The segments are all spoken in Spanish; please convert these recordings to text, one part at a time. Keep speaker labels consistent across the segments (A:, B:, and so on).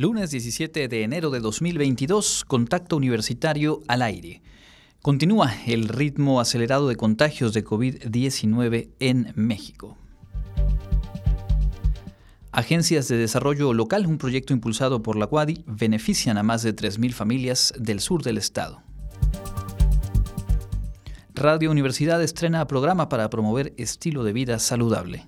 A: Lunes 17 de enero de 2022, contacto universitario al aire. Continúa el ritmo acelerado de contagios de COVID-19 en México. Agencias de Desarrollo Local, un proyecto impulsado por la UADI, benefician a más de 3.000 familias del sur del estado. Radio Universidad estrena programa para promover estilo de vida saludable.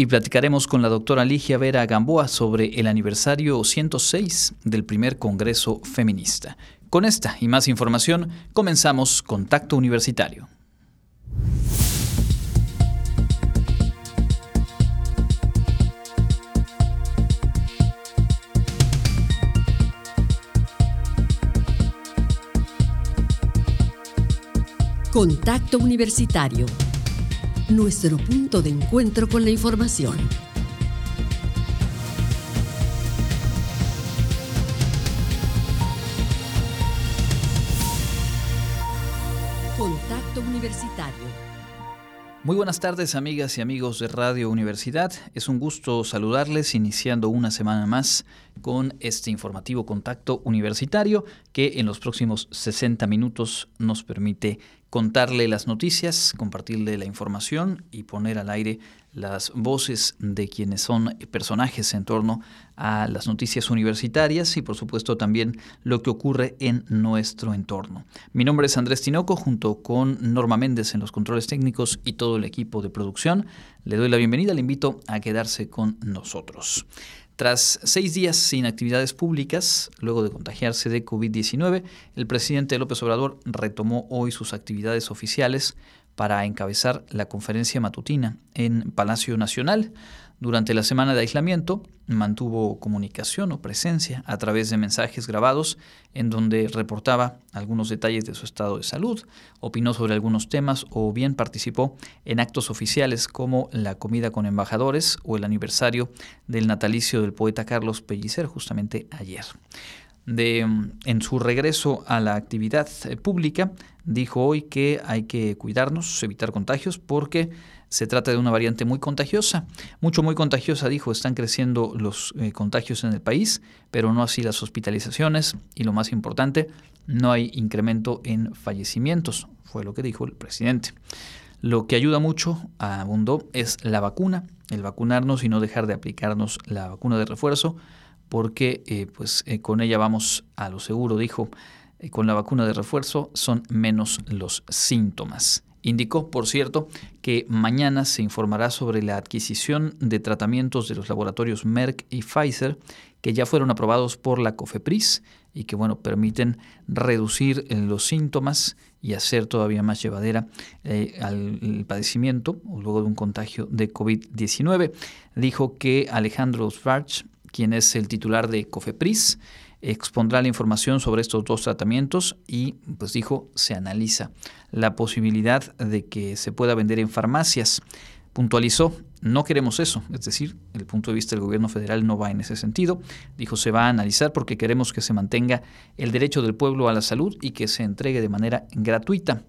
A: Y platicaremos con la doctora Ligia Vera Gamboa sobre el aniversario 106 del primer Congreso Feminista. Con esta y más información, comenzamos Contacto Universitario.
B: Contacto Universitario. Nuestro punto de encuentro con la información. Contacto Universitario.
A: Muy buenas tardes amigas y amigos de Radio Universidad. Es un gusto saludarles iniciando una semana más con este informativo contacto universitario que en los próximos 60 minutos nos permite contarle las noticias, compartirle la información y poner al aire las voces de quienes son personajes en torno a las noticias universitarias y por supuesto también lo que ocurre en nuestro entorno. Mi nombre es Andrés Tinoco junto con Norma Méndez en los controles técnicos y todo el equipo de producción. Le doy la bienvenida, le invito a quedarse con nosotros. Tras seis días sin actividades públicas, luego de contagiarse de COVID-19, el presidente López Obrador retomó hoy sus actividades oficiales para encabezar la conferencia matutina en Palacio Nacional. Durante la semana de aislamiento mantuvo comunicación o presencia a través de mensajes grabados en donde reportaba algunos detalles de su estado de salud, opinó sobre algunos temas o bien participó en actos oficiales como la comida con embajadores o el aniversario del natalicio del poeta Carlos Pellicer justamente ayer. En su regreso a la actividad eh, pública, dijo hoy que hay que cuidarnos, evitar contagios, porque se trata de una variante muy contagiosa, mucho muy contagiosa, dijo, están creciendo los eh, contagios en el país, pero no así las hospitalizaciones y lo más importante, no hay incremento en fallecimientos, fue lo que dijo el presidente. Lo que ayuda mucho, abundó, es la vacuna, el vacunarnos y no dejar de aplicarnos la vacuna de refuerzo, porque eh, pues, eh, con ella vamos a lo seguro, dijo, con la vacuna de refuerzo son menos los síntomas. Indicó, por cierto, que mañana se informará sobre la adquisición de tratamientos de los laboratorios Merck y Pfizer que ya fueron aprobados por la COFEPRIS y que bueno, permiten reducir los síntomas y hacer todavía más llevadera eh, el padecimiento luego de un contagio de COVID-19. Dijo que Alejandro Svarch, quien es el titular de COFEPRIS, expondrá la información sobre estos dos tratamientos y, pues dijo, se analiza la posibilidad de que se pueda vender en farmacias. Puntualizó, no queremos eso, es decir, el punto de vista del gobierno federal no va en ese sentido. Dijo, se va a analizar porque queremos que se mantenga el derecho del pueblo a la salud y que se entregue de manera gratuita.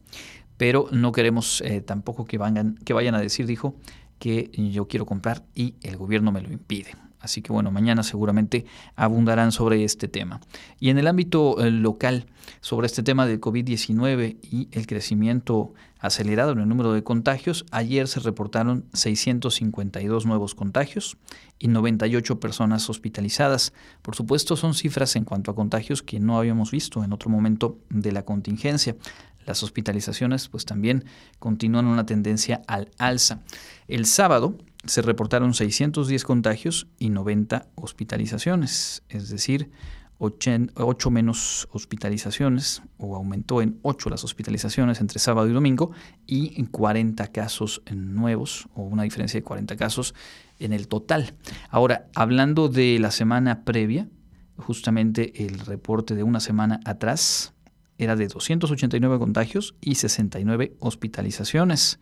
A: Pero no queremos eh, tampoco que, que vayan a decir, dijo, que yo quiero comprar y el gobierno me lo impide. Así que bueno, mañana seguramente abundarán sobre este tema. Y en el ámbito eh, local, sobre este tema del COVID-19 y el crecimiento acelerado en el número de contagios, ayer se reportaron 652 nuevos contagios y 98 personas hospitalizadas. Por supuesto, son cifras en cuanto a contagios que no habíamos visto en otro momento de la contingencia. Las hospitalizaciones pues también continúan una tendencia al alza. El sábado se reportaron 610 contagios y 90 hospitalizaciones, es decir, 8 menos hospitalizaciones, o aumentó en 8 las hospitalizaciones entre sábado y domingo, y en 40 casos nuevos, o una diferencia de 40 casos en el total. Ahora, hablando de la semana previa, justamente el reporte de una semana atrás era de 289 contagios y 69 hospitalizaciones.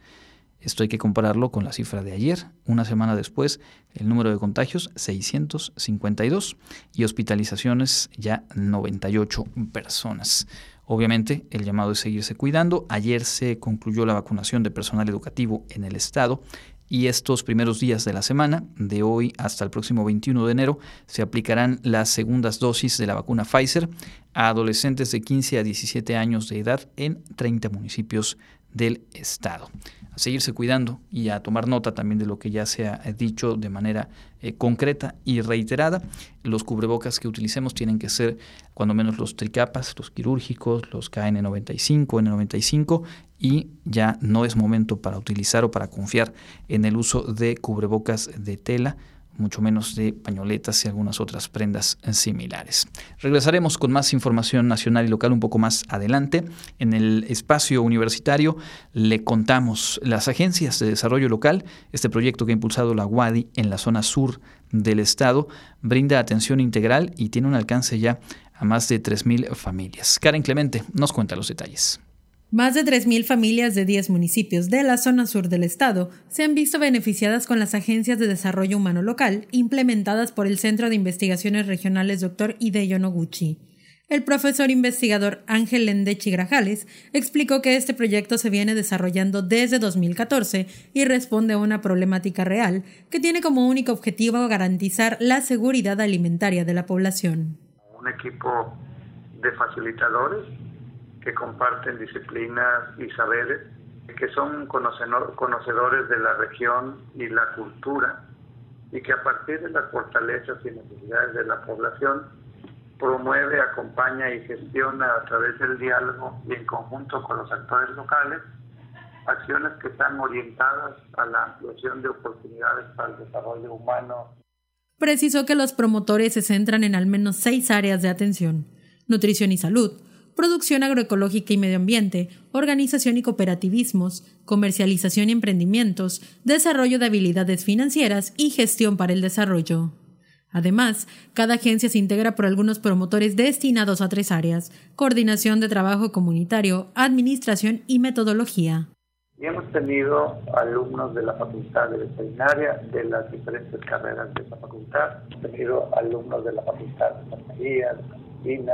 A: Esto hay que compararlo con la cifra de ayer. Una semana después, el número de contagios 652 y hospitalizaciones ya 98 personas. Obviamente, el llamado es seguirse cuidando. Ayer se concluyó la vacunación de personal educativo en el estado y estos primeros días de la semana, de hoy hasta el próximo 21 de enero, se aplicarán las segundas dosis de la vacuna Pfizer a adolescentes de 15 a 17 años de edad en 30 municipios del Estado. Seguirse cuidando y a tomar nota también de lo que ya se ha dicho de manera eh, concreta y reiterada. Los cubrebocas que utilicemos tienen que ser cuando menos los tricapas, los quirúrgicos, los KN95, N95 y ya no es momento para utilizar o para confiar en el uso de cubrebocas de tela mucho menos de pañoletas y algunas otras prendas similares. Regresaremos con más información nacional y local un poco más adelante. En el espacio universitario le contamos las agencias de desarrollo local, este proyecto que ha impulsado la UADI en la zona sur del estado, brinda atención integral y tiene un alcance ya a más de 3.000 familias. Karen Clemente nos cuenta los detalles.
C: Más de 3.000 familias de 10 municipios de la zona sur del estado se han visto beneficiadas con las agencias de desarrollo humano local implementadas por el Centro de Investigaciones Regionales Dr. Hideyo Noguchi. El profesor investigador Ángel Lendechi Grajales explicó que este proyecto se viene desarrollando desde 2014 y responde a una problemática real que tiene como único objetivo garantizar la seguridad alimentaria de la población.
D: Un equipo de facilitadores que comparten disciplinas y saberes, que son conocedores de la región y la cultura, y que a partir de las fortalezas y necesidades de la población promueve, acompaña y gestiona a través del diálogo y en conjunto con los actores locales acciones que están orientadas a la ampliación de oportunidades para el desarrollo humano.
C: Precisó que los promotores se centran en al menos seis áreas de atención, nutrición y salud, producción agroecológica y medio ambiente, organización y cooperativismos, comercialización y emprendimientos, desarrollo de habilidades financieras y gestión para el desarrollo. Además, cada agencia se integra por algunos promotores destinados a tres áreas, coordinación de trabajo comunitario, administración y metodología.
D: Y hemos tenido alumnos de la Facultad de Veterinaria, de las diferentes carreras de esa facultad, hemos tenido alumnos de la Facultad de Enfermería, de Medicina,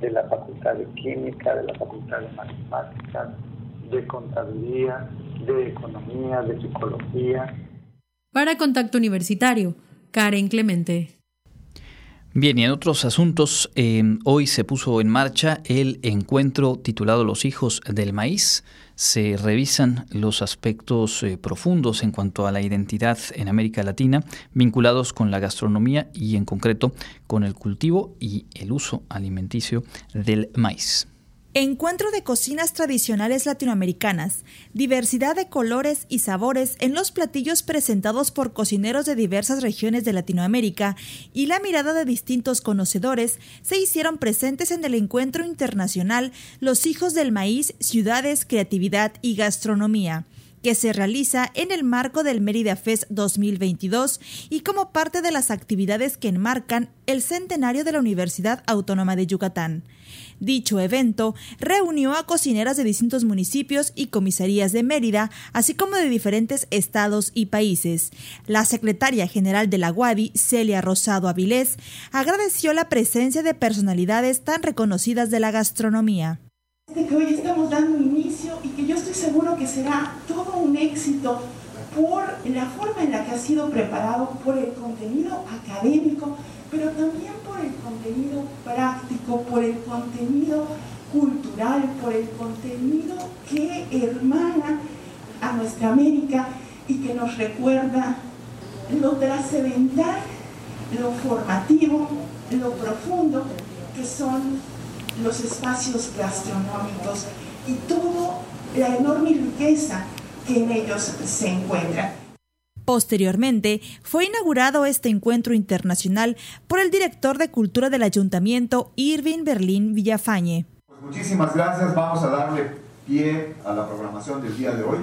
D: de la Facultad de Química, de la Facultad de Matemáticas, de Contabilidad, de Economía, de Psicología.
C: Para Contacto Universitario, Karen Clemente.
A: Bien, y en otros asuntos, eh, hoy se puso en marcha el encuentro titulado Los hijos del maíz. Se revisan los aspectos eh, profundos en cuanto a la identidad en América Latina vinculados con la gastronomía y en concreto con el cultivo y el uso alimenticio del maíz.
E: Encuentro de cocinas tradicionales latinoamericanas, diversidad de colores y sabores en los platillos presentados por cocineros de diversas regiones de Latinoamérica y la mirada de distintos conocedores se hicieron presentes en el encuentro internacional Los hijos del maíz, ciudades, creatividad y gastronomía que se realiza en el marco del Mérida Fest 2022 y como parte de las actividades que enmarcan el centenario de la Universidad Autónoma de Yucatán. Dicho evento reunió a cocineras de distintos municipios y comisarías de Mérida, así como de diferentes estados y países. La secretaria general de la UADI, Celia Rosado Avilés, agradeció la presencia de personalidades tan reconocidas de la gastronomía.
F: que hoy estamos dando inicio y que yo estoy seguro que será todo un éxito por la forma en la que ha sido preparado, por el contenido académico, pero también por el contenido práctico, por el contenido cultural, por el contenido que hermana a nuestra América y que nos recuerda lo trascendental, lo formativo, lo profundo que son los espacios gastronómicos y toda la enorme riqueza que en ellos se encuentra.
E: Posteriormente, fue inaugurado este encuentro internacional por el director de Cultura del Ayuntamiento, Irving Berlín Villafañe.
G: Pues muchísimas gracias. Vamos a darle pie a la programación del día de hoy.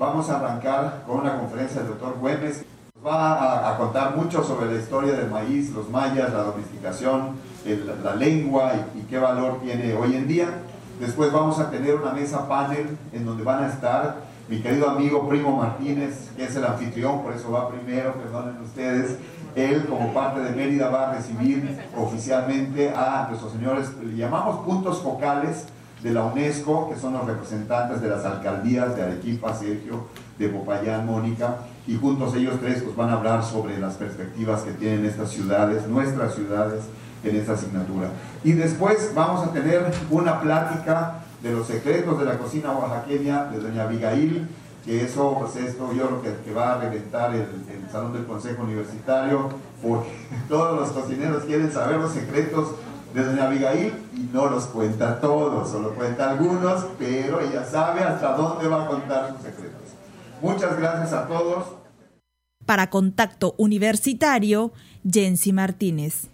G: Vamos a arrancar con una conferencia del doctor Güemes. Nos va a, contar mucho sobre la historia del maíz, los mayas, la domesticación, la lengua y, y qué valor tiene hoy en día. Después vamos a tener una mesa panel en donde van a estar mi querido amigo Primo Martínez, que es el anfitrión, por eso va primero, perdonen ustedes, él como parte de Mérida va a recibir oficialmente a nuestros señores, le llamamos puntos focales, de la UNESCO, que son los representantes de las alcaldías de Arequipa, Sergio, de Popayán, Mónica, y juntos ellos tres pues, van a hablar sobre las perspectivas que tienen estas ciudades, nuestras ciudades, en esta asignatura. Y después vamos a tener una plática de los secretos de la cocina oaxaqueña de doña Abigail, que eso, pues esto yo que, que va a reventar el, el Salón del Consejo Universitario, porque todos los cocineros quieren saber los secretos de doña Abigail y no los cuenta todos, solo cuenta algunos, pero ella sabe hasta dónde va a contar sus secretos. Muchas gracias a todos.
E: Para Contacto Universitario, Jensi Martínez.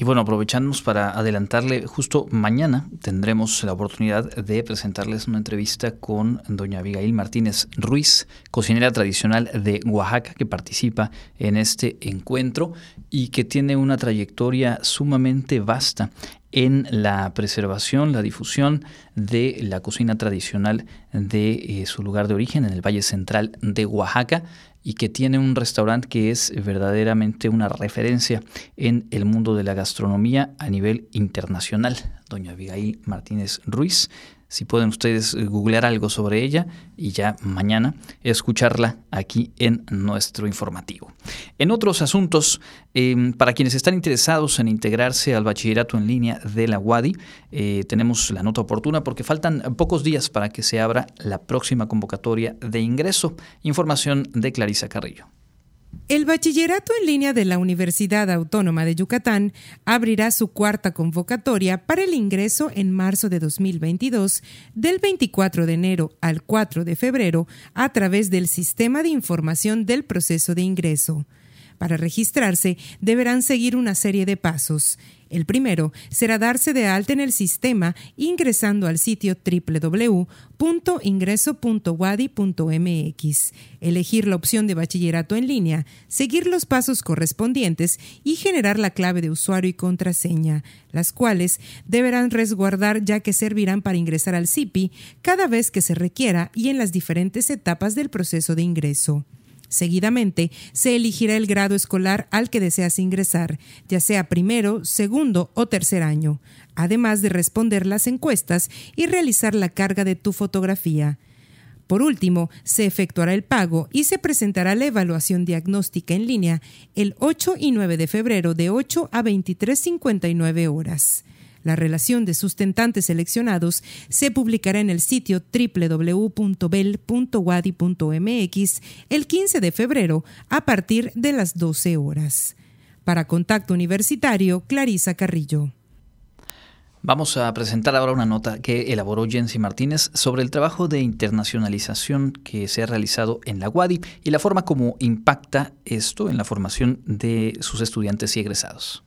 A: Y bueno, aprovechamos para adelantarle, justo mañana tendremos la oportunidad de presentarles una entrevista con doña Abigail Martínez Ruiz, cocinera tradicional de Oaxaca, que participa en este encuentro y que tiene una trayectoria sumamente vasta en la preservación, la difusión de la cocina tradicional de eh, su lugar de origen, en el Valle Central de Oaxaca y que tiene un restaurante que es verdaderamente una referencia en el mundo de la gastronomía a nivel internacional. Doña Abigail Martínez Ruiz si pueden ustedes eh, googlear algo sobre ella y ya mañana escucharla aquí en nuestro informativo. En otros asuntos, em, para quienes están interesados en integrarse al bachillerato en línea de la UADI, eh, tenemos la nota oportuna porque faltan pocos días para que se abra la próxima convocatoria de ingreso. Información de Clarisa Carrillo.
H: El bachillerato en línea de la Universidad Autónoma de Yucatán abrirá su cuarta convocatoria para el ingreso en marzo de 2022 del 24 de enero al 4 de febrero a través del Sistema de Información del Proceso de Ingreso. Para registrarse deberán seguir una serie de pasos. El primero será darse de alta en el sistema ingresando al sitio www.ingreso.wadi.mx, elegir la opción de bachillerato en línea, seguir los pasos correspondientes y generar la clave de usuario y contraseña, las cuales deberán resguardar ya que servirán para ingresar al CIPI cada vez que se requiera y en las diferentes etapas del proceso de ingreso. Seguidamente, se elegirá el grado escolar al que deseas ingresar, ya sea primero, segundo o tercer año, además de responder las encuestas y realizar la carga de tu fotografía. Por último, se efectuará el pago y se presentará la evaluación diagnóstica en línea el 8 y 9 de febrero de 8 a 23.59 horas. La relación de sustentantes seleccionados se publicará en el sitio www.bel.wadi.mx el 15 de febrero a partir de las 12 horas. Para Contacto Universitario, Clarisa Carrillo.
A: Vamos a presentar ahora una nota que elaboró Jensi Martínez sobre el trabajo de internacionalización que se ha realizado en la UADI y la forma como impacta esto en la formación de sus estudiantes y egresados.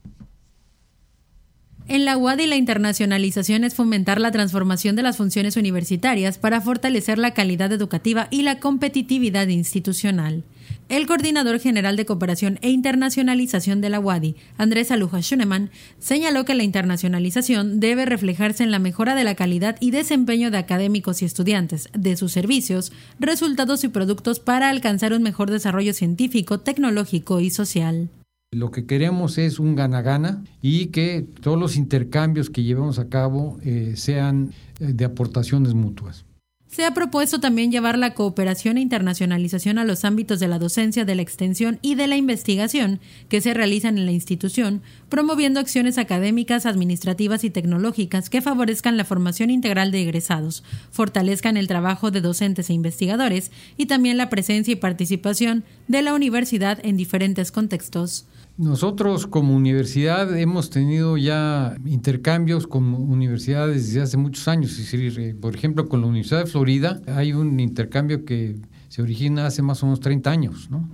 C: En la UADI la internacionalización es fomentar la transformación de las funciones universitarias para fortalecer la calidad educativa y la competitividad institucional. El coordinador general de cooperación e internacionalización de la UADI, Andrés Aluja Schunemann, señaló que la internacionalización debe reflejarse en la mejora de la calidad y desempeño de académicos y estudiantes, de sus servicios, resultados y productos para alcanzar un mejor desarrollo científico, tecnológico y social.
I: Lo que queremos es un gana-gana y que todos los intercambios que llevemos a cabo eh, sean eh, de aportaciones mutuas.
C: Se ha propuesto también llevar la cooperación e internacionalización a los ámbitos de la docencia, de la extensión y de la investigación que se realizan en la institución, promoviendo acciones académicas, administrativas y tecnológicas que favorezcan la formación integral de egresados, fortalezcan el trabajo de docentes e investigadores y también la presencia y participación de la universidad en diferentes contextos.
I: Nosotros como universidad hemos tenido ya intercambios con universidades desde hace muchos años. Eh, por ejemplo, con la Universidad de Florida hay un intercambio que se origina hace más o menos 30 años. ¿no?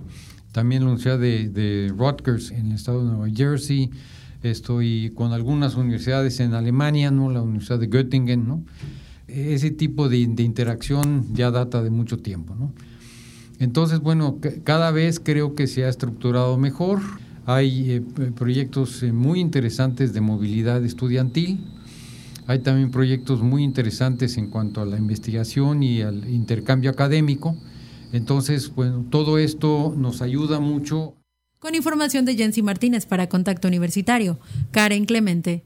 I: También la Universidad de, Rutgers en el estado de Nueva Jersey. Estoy con algunas universidades en Alemania, ¿no? la Universidad de Göttingen. ¿no? Ese tipo de, de interacción ya data de mucho tiempo. ¿no? Entonces, bueno, cada vez creo que se ha estructurado mejor. Hay eh, proyectos eh, muy interesantes de movilidad estudiantil. Hay también proyectos muy interesantes en cuanto a la investigación y al intercambio académico. Entonces, bueno, todo esto nos ayuda mucho.
C: Con información de Jensi Martínez para Contacto Universitario, Karen Clemente.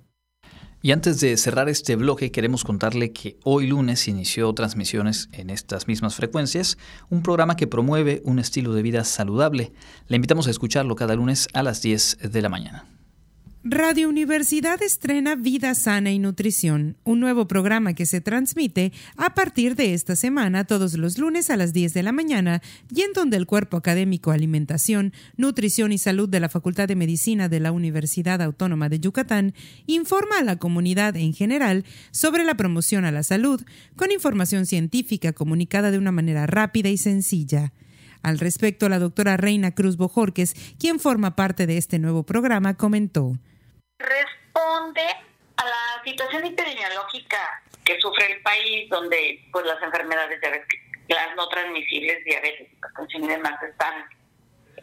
A: Y antes de cerrar este bloque, queremos contarle que hoy lunes inició transmisiones en estas mismas frecuencias, un programa que promueve un estilo de vida saludable. Le invitamos a escucharlo cada lunes a las 10 de la mañana.
H: Radio Universidad estrena Vida Sana y Nutrición, un nuevo programa que se transmite a partir de esta semana todos los lunes a las 10 de la mañana y en donde el Cuerpo Académico Alimentación, Nutrición y Salud de la Facultad de Medicina de la Universidad Autónoma de Yucatán informa a la comunidad en general sobre la promoción a la salud con información científica comunicada de una manera rápida y sencilla. Al respecto, la doctora Reina Cruz Bojorques, quien forma parte de este nuevo programa, comentó
J: responde a la situación epidemiológica que sufre el país, donde pues las enfermedades las no transmisibles, diabetes, hipertensión y demás están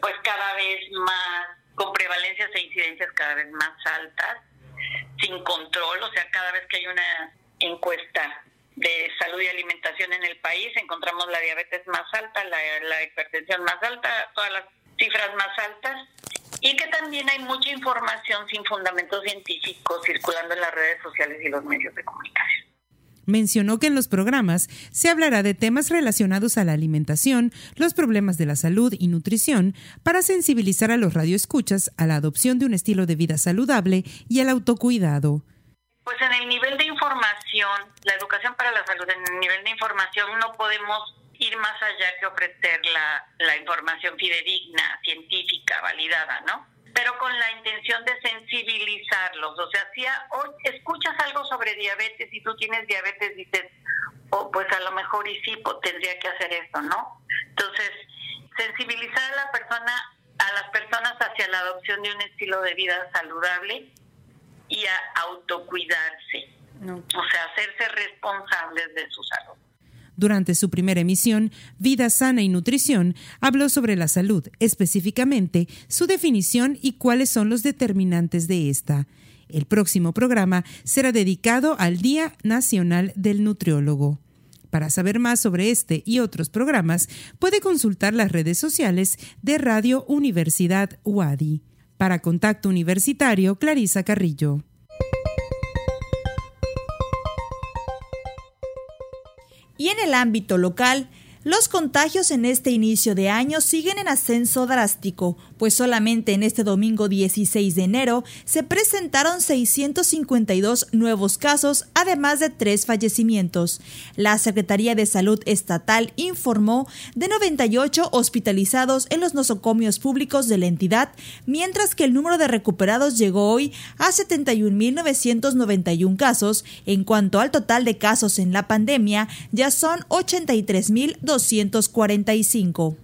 J: pues cada vez más con prevalencias e incidencias cada vez más altas, sin control, o sea, cada vez que hay una encuesta de salud y alimentación en el país, encontramos la diabetes más alta, la, la hipertensión más alta, todas las cifras más altas y que también hay mucha información sin fundamentos científicos circulando en las redes sociales y los medios de comunicación.
H: Mencionó que en los programas se hablará de temas relacionados a la alimentación, los problemas de la salud y nutrición, para sensibilizar a los radioescuchas a la adopción de un estilo de vida saludable y al autocuidado.
J: Pues en el nivel de información, la educación para la salud, en el nivel de información no podemos ir más allá que ofrecer la, la información fidedigna, científica, validada, ¿no? Pero con la intención de sensibilizarlos. O sea, si hoy escuchas algo sobre diabetes y tú tienes diabetes, dices, oh, pues a lo mejor y sí pues, tendría que hacer esto, ¿no? Entonces, sensibilizar a la persona, a las personas hacia la adopción de un estilo de vida saludable y a autocuidarse. O sea, hacerse responsables de su salud.
H: Durante su primera emisión, Vida Sana y Nutrición habló sobre la salud, específicamente su definición y cuáles son los determinantes de esta. El próximo programa será dedicado al Día Nacional del Nutriólogo. Para saber más sobre este y otros programas, puede consultar las redes sociales de Radio Universidad UADI. Para Contacto Universitario, Clarisa Carrillo.
E: Y en el ámbito local, los contagios en este inicio de año siguen en ascenso drástico, pues solamente en este domingo 16 de enero se presentaron 652 nuevos casos, además de tres fallecimientos. La Secretaría de Salud Estatal informó de 98 hospitalizados en los nosocomios públicos de la entidad, mientras que el número de recuperados llegó hoy a 71.991 casos. En cuanto al total de casos en la pandemia, ya son 83.000 245.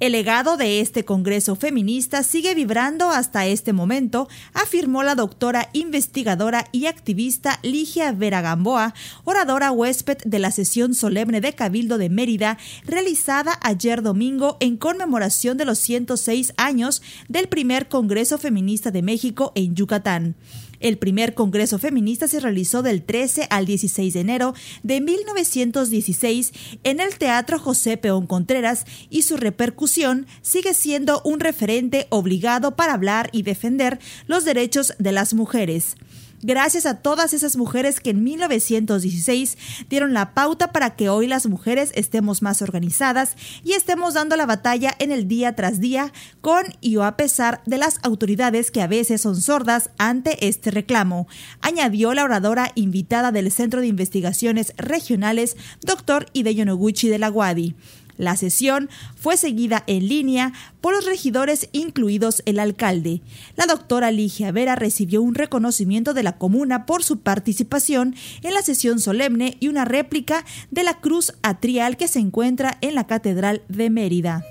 E: El legado de este Congreso feminista sigue vibrando hasta este momento, afirmó la doctora investigadora y activista Ligia Vera Gamboa, oradora huésped de la sesión solemne de Cabildo de Mérida, realizada ayer domingo en conmemoración de los 106 años del primer Congreso Feminista de México en Yucatán. El primer Congreso Feminista se realizó del 13 al 16 de enero de 1916 en el Teatro José Peón Contreras y su repercusión sigue siendo un referente obligado para hablar y defender los derechos de las mujeres gracias a todas esas mujeres que en 1916 dieron la pauta para que hoy las mujeres estemos más organizadas y estemos dando la batalla en el día tras día con y o a pesar de las autoridades que a veces son sordas ante este reclamo, añadió la oradora invitada del Centro de Investigaciones Regionales, doctor Hideyo Noguchi de la Guadi. La sesión fue seguida en línea por los regidores, incluidos el alcalde. La doctora Ligia Vera recibió un reconocimiento de la comuna por su participación en la sesión solemne y una réplica de la cruz atrial que se encuentra en la Catedral de Mérida.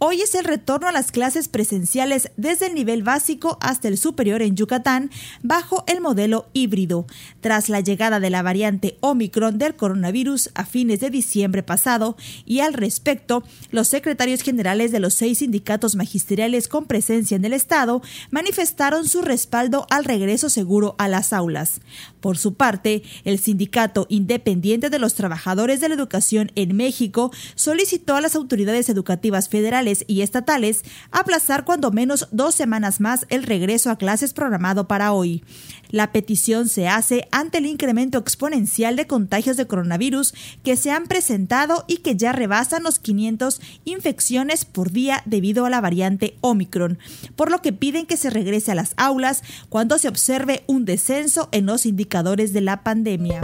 E: Hoy es el retorno a las clases presenciales desde el nivel básico hasta el superior en Yucatán bajo el modelo híbrido. Tras la llegada de la variante Omicron del coronavirus a fines de diciembre pasado y al respecto, los secretarios generales de los seis sindicatos magisteriales con presencia en el Estado manifestaron su respaldo al regreso seguro a las aulas. Por su parte, el Sindicato Independiente de los Trabajadores de la Educación en México solicitó a las autoridades educativas federales y estatales aplazar cuando menos dos semanas más el regreso a clases programado para hoy. La petición se hace ante el incremento exponencial de contagios de coronavirus que se han presentado y que ya rebasan los 500 infecciones por día debido a la variante Omicron, por lo que piden que se regrese a las aulas cuando se observe un descenso en los indicadores de la pandemia.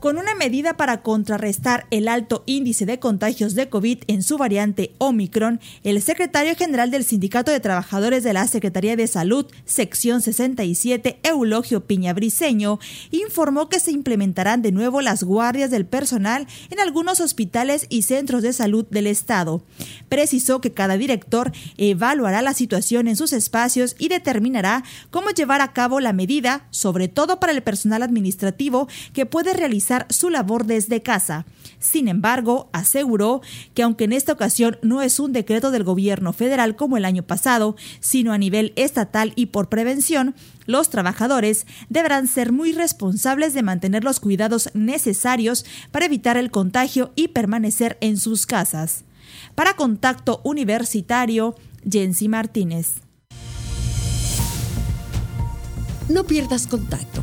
E: Con una medida para contrarrestar el alto índice de contagios de COVID en su variante Omicron, el secretario general del Sindicato de Trabajadores de la Secretaría de Salud, sección 67, Eulogio Piña Briceño, informó que se implementarán de nuevo las guardias del personal en algunos hospitales y centros de salud del Estado. Precisó que cada director evaluará la situación en sus espacios y determinará cómo llevar a cabo la medida, sobre todo para el personal administrativo que puede realizar su labor desde casa. Sin embargo, aseguró que aunque en esta ocasión no es un decreto del gobierno federal como el año pasado, sino a nivel estatal y por prevención, los trabajadores deberán ser muy responsables de mantener los cuidados necesarios para evitar el contagio y permanecer en sus casas. Para Contacto Universitario, Jensi Martínez.
B: No pierdas contacto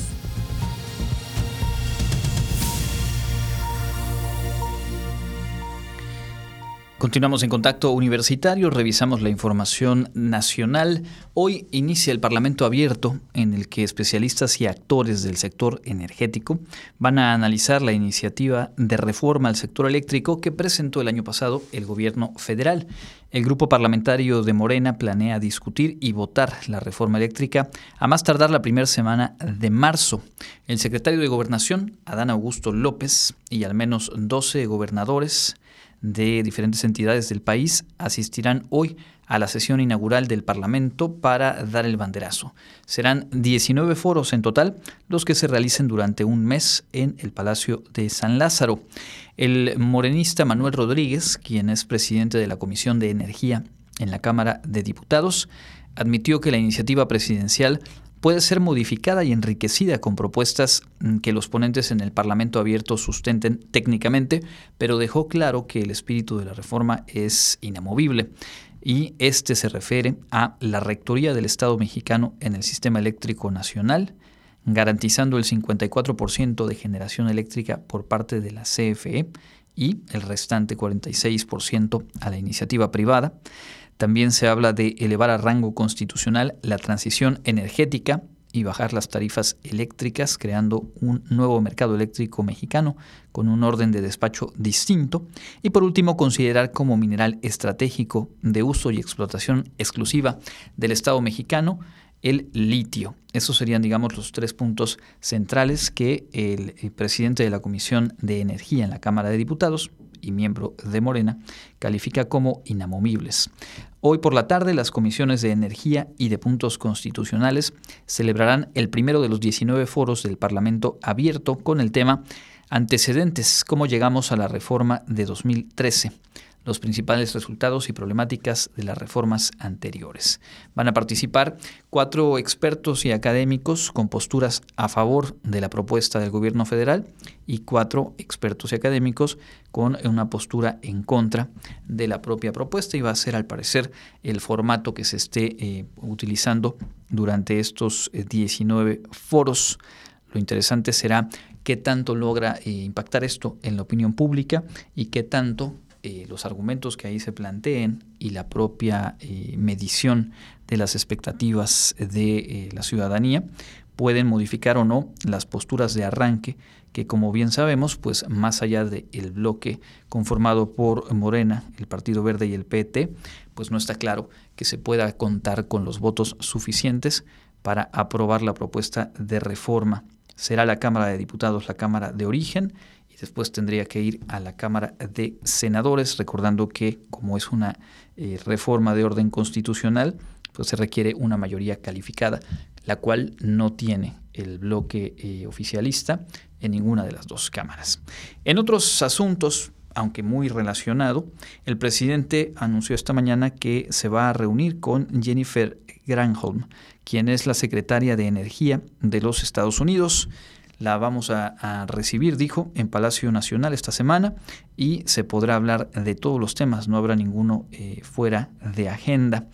A: Continuamos en contacto universitario, revisamos la información nacional. Hoy inicia el Parlamento abierto en el que especialistas y actores del sector energético van a analizar la iniciativa de reforma al sector eléctrico que presentó el año pasado el gobierno federal. El grupo parlamentario de Morena planea discutir y votar la reforma eléctrica a más tardar la primera semana de marzo. El secretario de Gobernación, Adán Augusto López, y al menos 12 gobernadores de diferentes entidades del país asistirán hoy a la sesión inaugural del Parlamento para dar el banderazo. Serán 19 foros en total los que se realicen durante un mes en el Palacio de San Lázaro. El morenista Manuel Rodríguez, quien es presidente de la Comisión de Energía en la Cámara de Diputados, admitió que la iniciativa presidencial puede ser modificada y enriquecida con propuestas mm, que los ponentes en el Parlamento abierto sustenten técnicamente, pero dejó claro que el espíritu de la reforma es inamovible. Y este se refiere a la rectoría del Estado mexicano en el sistema eléctrico nacional, garantizando el 54% de generación eléctrica por parte de la CFE y el restante 46% a la iniciativa privada, también se habla de elevar a rango constitucional la transición energética y bajar las tarifas eléctricas, creando un nuevo mercado eléctrico mexicano con un orden de despacho distinto. Y por último, considerar como mineral estratégico de uso y explotación exclusiva del Estado mexicano el litio. Esos serían, digamos, los tres puntos centrales que el, presidente de la Comisión de Energía en la Cámara de Diputados, y miembro de Morena, califica como inamovibles. Hoy por la tarde las comisiones de energía y de puntos constitucionales celebrarán el primero de los 19 foros del Parlamento abierto con el tema Antecedentes, cómo llegamos a la reforma de 2013 los principales resultados y problemáticas de las reformas anteriores. Van a participar cuatro expertos y académicos con posturas a favor de la propuesta del gobierno federal y cuatro expertos y académicos con una postura en contra de la propia propuesta y va a ser al parecer el formato que se esté eh, utilizando durante estos 19 eh, foros. Lo interesante será qué tanto logra eh, impactar esto en la opinión pública y qué tanto eh, los argumentos que ahí se planteen y la propia eh, medición de las expectativas de eh, la ciudadanía pueden modificar o no las posturas de arranque que como bien sabemos, pues más allá del bloque conformado por Morena, el Partido Verde y el PT, pues no está claro que se pueda contar con los votos suficientes para aprobar la propuesta de reforma. Será la Cámara de Diputados la Cámara de origen después tendría que ir a la Cámara de Senadores, recordando que como es una eh, reforma de orden constitucional, pues se requiere una mayoría calificada, la cual no tiene el bloque eh, oficialista en ninguna de las dos cámaras. En otros asuntos, aunque muy relacionado, el presidente anunció esta mañana que se va a reunir con Jennifer Granholm, quien es la secretaria de Energía de los Estados Unidos. La vamos a, recibir, dijo, en Palacio Nacional esta semana y se podrá hablar de todos los temas, no habrá ninguno eh, fuera de agenda.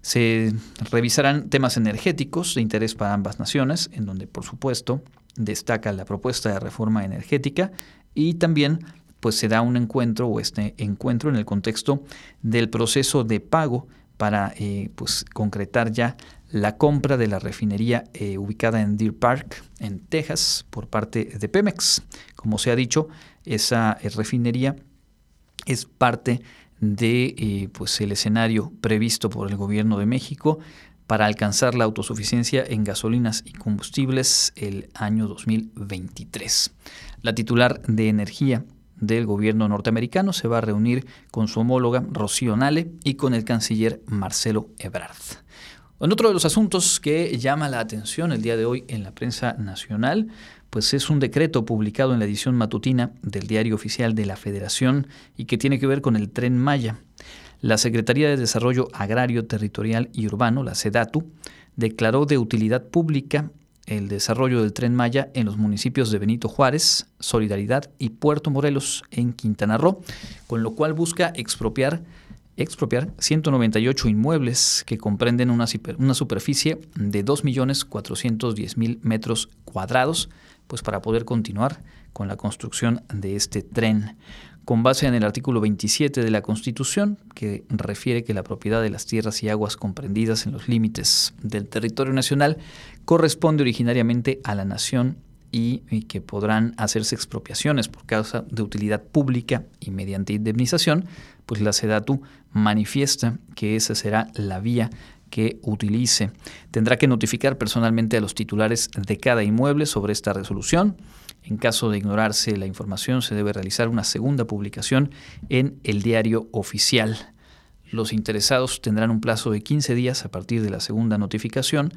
A: Se revisarán temas energéticos de interés para ambas naciones, en donde por supuesto destaca la propuesta de reforma energética y también pues se da un encuentro o este encuentro en el contexto del proceso de pago para eh, pues, concretar ya la compra de la refinería eh, ubicada en Deer Park, en Texas, por parte de Pemex. Como se ha dicho, esa eh, refinería es parte de pues, el escenario previsto por el gobierno de México para alcanzar la autosuficiencia en gasolinas y combustibles el año 2023. La titular de energía del gobierno norteamericano se va a reunir con su homóloga Rocío Nale y con el canciller Marcelo Ebrard. Otro de los asuntos que llama la atención el día de hoy en la prensa nacional, pues es un decreto publicado en la edición matutina del Diario Oficial de la Federación y que tiene que ver con el tren Maya. La Secretaría de Desarrollo Agrario, Territorial y Urbano, la SEDATU, declaró de utilidad pública el desarrollo del tren Maya en los municipios de Benito Juárez, Solidaridad y Puerto Morelos en Quintana Roo, con lo cual busca expropiar expropiar 198 inmuebles que comprenden una, superficie de 2.410.000 metros cuadrados, pues para poder continuar con la construcción de este tren. Con base en el artículo 27 de la Constitución, que refiere que la propiedad de las tierras y aguas comprendidas en los límites del territorio nacional corresponde originariamente a la nación y, que podrán hacerse expropiaciones por causa de utilidad pública y mediante indemnización, pues la SEDATU manifiesta que esa será la vía que utilice. Tendrá que notificar personalmente a los titulares de cada inmueble sobre esta resolución en caso de ignorarse la información, se debe realizar una segunda publicación en el diario oficial. Los interesados tendrán un plazo de 15 días a partir de la segunda notificación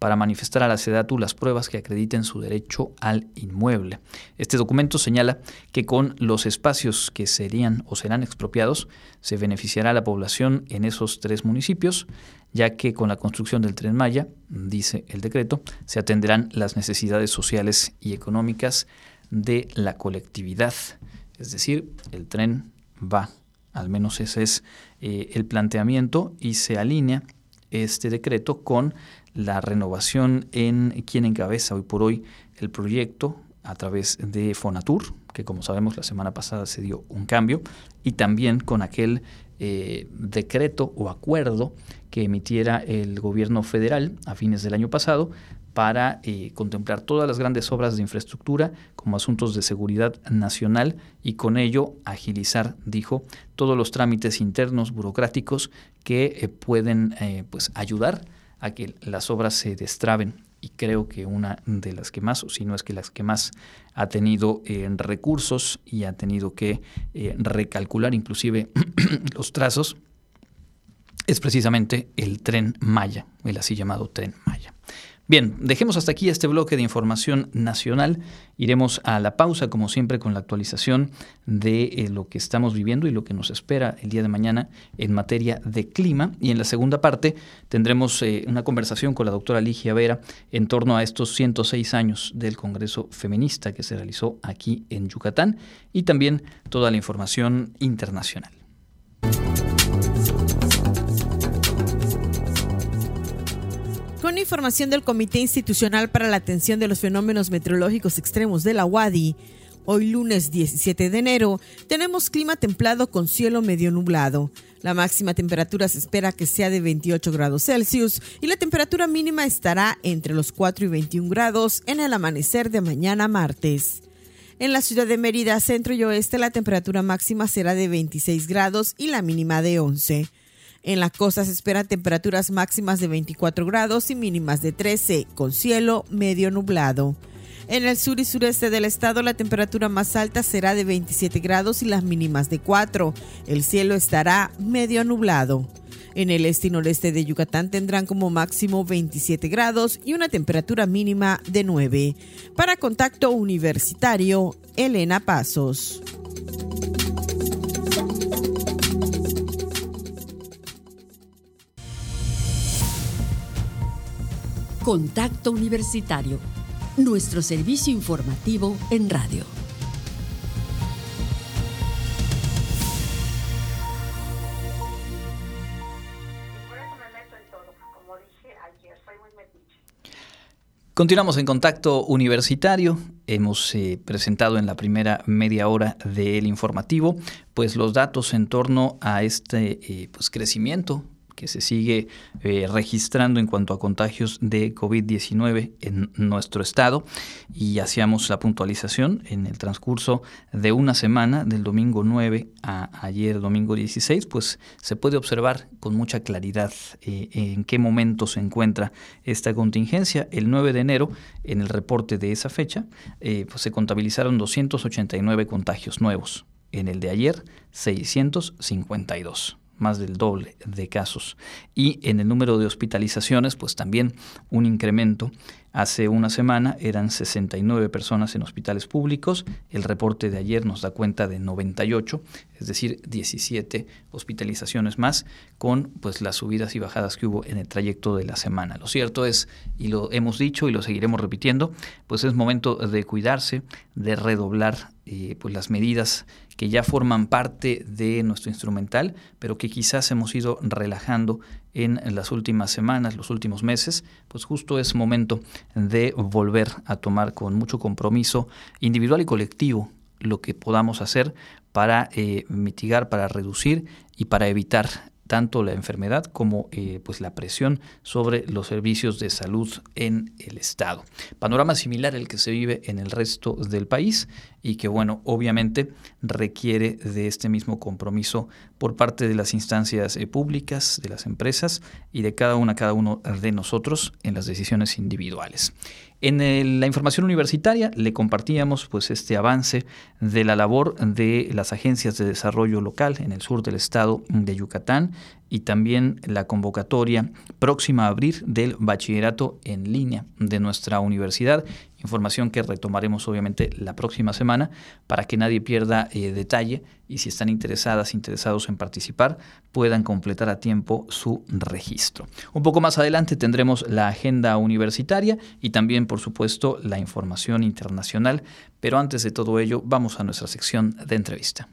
A: para manifestar a la SEDATU las pruebas que acrediten su derecho al inmueble. Este documento señala que con los espacios que serían o serán expropiados se beneficiará a la población en esos tres municipios, ya que con la construcción del tren Maya, dice el decreto, se atenderán las necesidades sociales y económicas de la colectividad. Es decir, el tren va, al menos ese es eh, el planteamiento y se alinea este decreto con la renovación en quien encabeza hoy por hoy el proyecto a través de Fonatur, que como sabemos la semana pasada se dio un cambio, y también con aquel eh, decreto o acuerdo que emitiera el gobierno federal a fines del año pasado para eh, contemplar todas las grandes obras de infraestructura como asuntos de seguridad nacional y con ello agilizar, dijo, todos los trámites internos burocráticos que eh, pueden pues ayudar a que las obras se destraben y creo que una de las que más, o si no es que las que más ha tenido eh, recursos y ha tenido que eh, recalcular inclusive los trazos, es precisamente el tren Maya, el así llamado tren Maya. Bien, dejemos hasta aquí este bloque de información nacional. Iremos a la pausa, como siempre, con la actualización de eh, lo que estamos viviendo y lo que nos espera el día de mañana en materia de clima. Y en la segunda parte tendremos eh, una conversación con la doctora Ligia Vera en torno a estos 106 años del Congreso Feminista que se realizó aquí en Yucatán y también toda la información internacional.
K: Información del Comité Institucional para la Atención de los Fenómenos Meteorológicos Extremos de la UADI, hoy lunes 17 de enero tenemos clima templado con cielo medio nublado. La máxima temperatura se espera que sea de 28 grados Celsius y la temperatura mínima estará entre los 4 y 21 grados en el amanecer de mañana martes. En la ciudad de Mérida, centro y oeste, la temperatura máxima será de 26 grados y la mínima de 11. En la costa se esperan temperaturas máximas de 24 grados y mínimas de 13, con cielo medio nublado. En el sur y sureste del estado la temperatura más alta será de 27 grados y las mínimas de 4. El cielo estará medio nublado. En el este y noreste de Yucatán tendrán como máximo 27 grados y una temperatura mínima de 9. Para contacto universitario, Elena Pasos.
B: Contacto Universitario nuestro servicio informativo en radio.
A: Continuamos en contacto universitario. Hemos eh, presentado en la primera media hora del informativo, pues los datos en torno a este eh, pues, crecimiento que se sigue eh, registrando en cuanto a contagios de COVID-19 en nuestro estado y hacíamos la puntualización en el transcurso de una semana, del domingo 9 a ayer domingo 16, pues se puede observar con mucha claridad eh, en qué momento se encuentra esta contingencia. El 9 de enero, en el reporte de esa fecha, eh, pues se contabilizaron 289 contagios nuevos. En el de ayer, 652 más del doble de casos. Y en el número de hospitalizaciones, pues también un incremento. Hace una semana eran 69 personas en hospitales públicos, el reporte de ayer nos da cuenta de 98, es decir, 17 hospitalizaciones más con pues las subidas y bajadas que hubo en el trayecto de la semana. Lo cierto es, y lo hemos dicho y lo seguiremos repitiendo, pues es momento de cuidarse, de redoblar eh, pues las medidas que ya forman parte de nuestro instrumental, pero que quizás hemos ido relajando en las últimas semanas, los últimos meses, pues justo es momento de volver a tomar con mucho compromiso individual y colectivo lo que podamos hacer para eh, mitigar, para reducir y para evitar tanto la enfermedad como eh, pues la presión sobre los servicios de salud en el Estado. Panorama similar al que se vive en el resto del país y que, bueno, obviamente requiere de este mismo compromiso por parte de las instancias eh, públicas, de las empresas y de cada una, cada uno de nosotros en las decisiones individuales. En la información universitaria le compartíamos pues este avance de la labor de las agencias de desarrollo local en el sur del estado de Yucatán y también la convocatoria próxima a abrir del bachillerato en línea de nuestra universidad información que retomaremos obviamente la próxima semana para que nadie pierda eh, detalle y si están interesadas, interesados en participar, puedan completar a tiempo su registro. Un poco más adelante tendremos la agenda universitaria y también, por supuesto, la información internacional, pero antes de todo ello, vamos a nuestra sección de entrevista.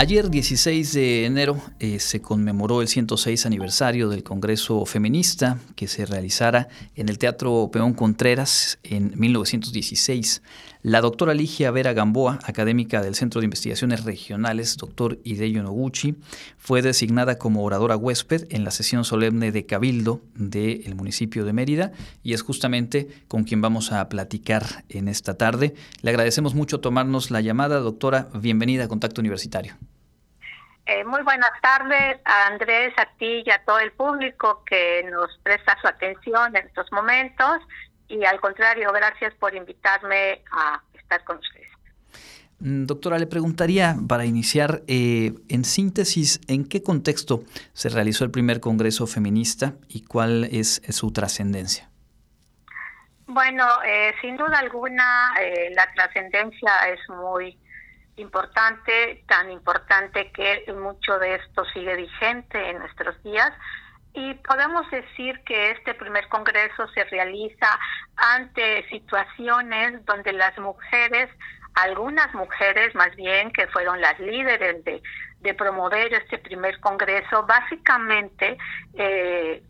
A: Ayer, 16 de enero, eh, se conmemoró el 106 aniversario del Congreso Feminista que se realizara en el Teatro Peón Contreras en 1916. La doctora Ligia Vera Gamboa, académica del Centro de Investigaciones Regionales, doctor Hideyo Noguchi, fue designada como oradora huésped en la sesión solemne de Cabildo del municipio de Mérida y es justamente con quien vamos a platicar en esta tarde. Le agradecemos mucho tomarnos la llamada, doctora. Bienvenida a Contacto Universitario.
L: Eh, muy buenas tardes a Andrés, a ti y a todo el público que nos presta su atención en estos momentos y al contrario, gracias por invitarme a estar con ustedes.
A: Mm, doctora, le preguntaría para iniciar, eh, en síntesis, ¿en qué contexto se realizó el primer Congreso Feminista y cuál es, su trascendencia?
L: Bueno, eh, sin duda alguna, la trascendencia es muy importante, tan importante que mucho de esto sigue vigente en nuestros días. Y podemos decir que este primer congreso se realiza ante situaciones donde las mujeres, algunas mujeres más bien, que fueron las líderes de, de promover este primer congreso, básicamente eh,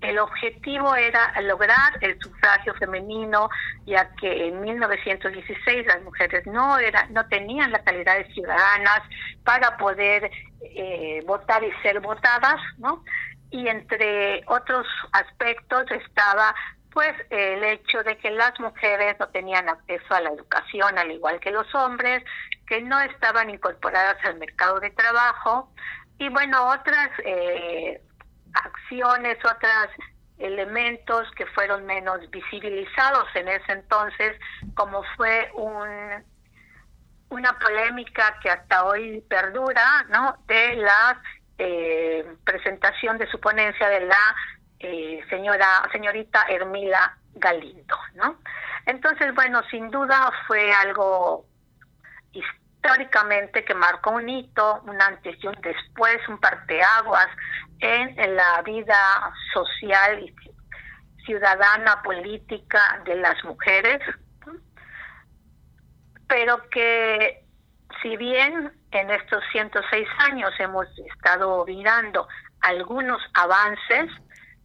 L: el objetivo era lograr el sufragio femenino, ya que en 1916 las mujeres no eran, no tenían la calidad de ciudadanas para poder eh, votar y ser votadas, ¿no? Y entre otros aspectos estaba pues el hecho de que las mujeres no tenían acceso a la educación al igual que los hombres, que no estaban incorporadas al mercado de trabajo y bueno, otras eh, acciones, otros elementos que fueron menos visibilizados en ese entonces, como fue un, una polémica que hasta hoy perdura, ¿no? De la eh, presentación de su ponencia de la eh, señora señorita Hermila Galindo, ¿no? Entonces, bueno, sin duda fue algo históricamente que marcó un hito, un antes y un después, un parteaguas en la vida social y ciudadana política de las mujeres, pero que si bien en estos 106 años hemos estado mirando algunos avances,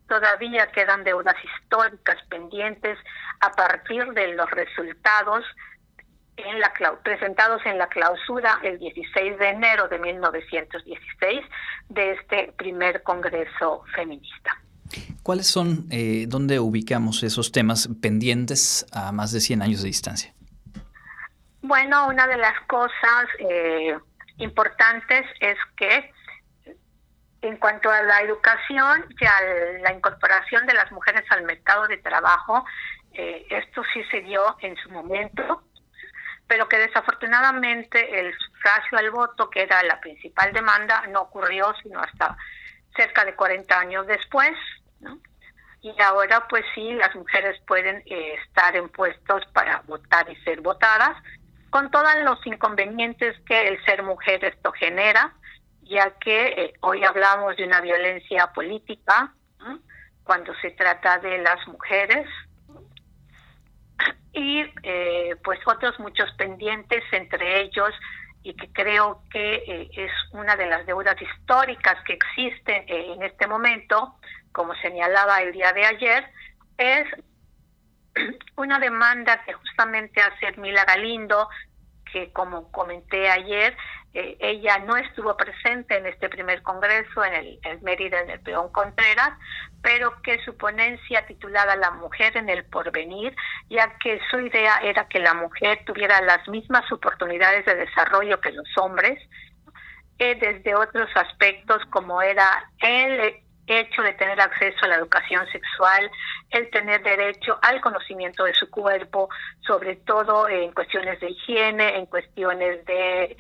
L: todavía quedan deudas históricas pendientes a partir de los resultados en la presentados en la clausura el 16 de enero de 1916 de este primer Congreso Feminista.
A: ¿Cuáles son, eh, dónde ubicamos esos temas pendientes a más de 100 años de distancia?
L: Bueno, una de las cosas eh, importantes es que en cuanto a la educación y a la incorporación de las mujeres al mercado de trabajo, eh, esto sí se dio en su momento, pero que desafortunadamente el sufragio al voto, que era la principal demanda, no ocurrió sino hasta cerca de 40 años después. Y ahora pues sí, las mujeres pueden eh, estar en puestos para votar y ser votadas, con todos los inconvenientes que el ser mujer esto genera, ya que eh, hoy hablamos de una violencia política cuando se trata de las mujeres y eh, pues otros muchos pendientes entre ellos y que creo que eh, es una de las deudas históricas que existen en este momento, como señalaba el día de ayer, es una demanda que justamente hace Mila Galindo, que como comenté ayer, eh, ella no estuvo presente en este primer congreso en el, en Mérida, en el Peón Contreras, pero que su ponencia titulada La mujer en el porvenir, ya que su idea era que la mujer tuviera las mismas oportunidades de desarrollo que los hombres, eh, desde otros aspectos como era el hecho de tener acceso a la educación sexual, el tener derecho al conocimiento de su cuerpo, sobre todo en cuestiones de higiene, en cuestiones de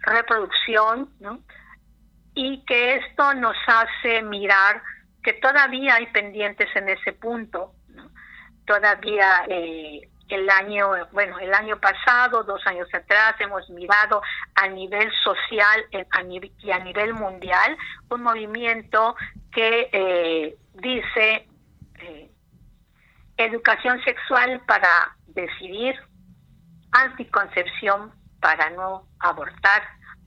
L: reproducción, ¿no? Y que esto nos hace mirar que todavía hay pendientes en ese punto, ¿no? Todavía eh, el año, bueno, el año pasado, dos años atrás, hemos mirado a nivel social y a nivel mundial un movimiento que eh, dice eh, educación sexual para decidir, anticoncepción para no abortar,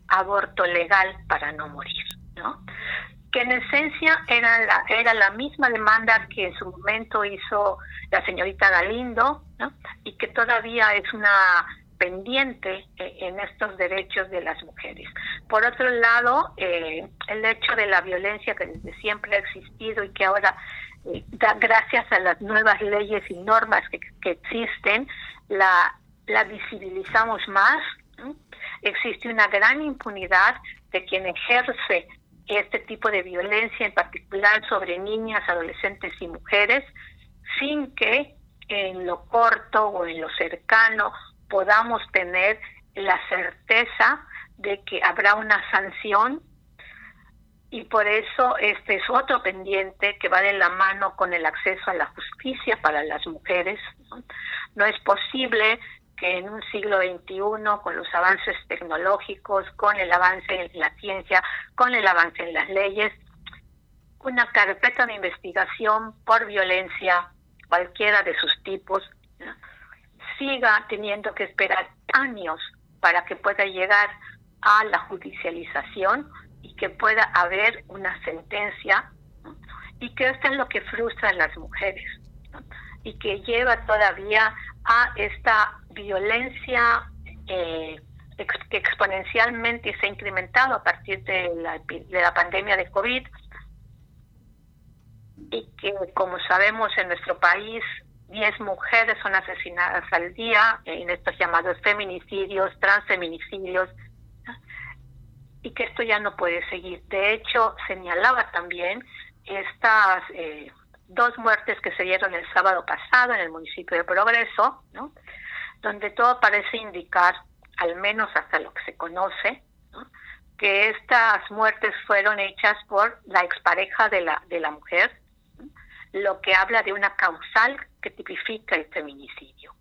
L: aborto legal para no morir, ¿no? Que en esencia era la, era la misma demanda que en su momento hizo la señorita Galindo. Y que todavía es una pendiente eh, en estos derechos de las mujeres. Por otro lado, eh, el hecho de la violencia que desde siempre ha existido y que ahora, eh, gracias a las nuevas leyes y normas que, existen, la visibilizamos más, existe una gran impunidad de quien ejerce este tipo de violencia, en particular sobre niñas, adolescentes y mujeres, sin que en lo corto o en lo cercano podamos tener la certeza de que habrá una sanción y por eso este es otro pendiente que va de la mano con el acceso a la justicia para las mujeres. No, es posible que en un siglo XXI, con los avances tecnológicos, con el avance en la ciencia, con el avance en las leyes, una carpeta de investigación por violencia, cualquiera de sus tipos, siga teniendo que esperar años para que pueda llegar a la judicialización y que pueda haber una sentencia y que esto es lo que frustra a las mujeres y que lleva todavía a esta violencia eh, que exponencialmente se ha incrementado a partir de la, de la pandemia de COVID y que, como sabemos, en nuestro país 10 mujeres son asesinadas al día en estos llamados feminicidios, transfeminicidios, y que esto ya no puede seguir. De hecho, señalaba también estas eh, dos muertes que se dieron el sábado pasado en el municipio de Progreso, donde todo parece indicar, al menos hasta lo que se conoce, que estas muertes fueron hechas por la expareja de la, de la mujer, lo que habla de una causal que tipifica el feminicidio.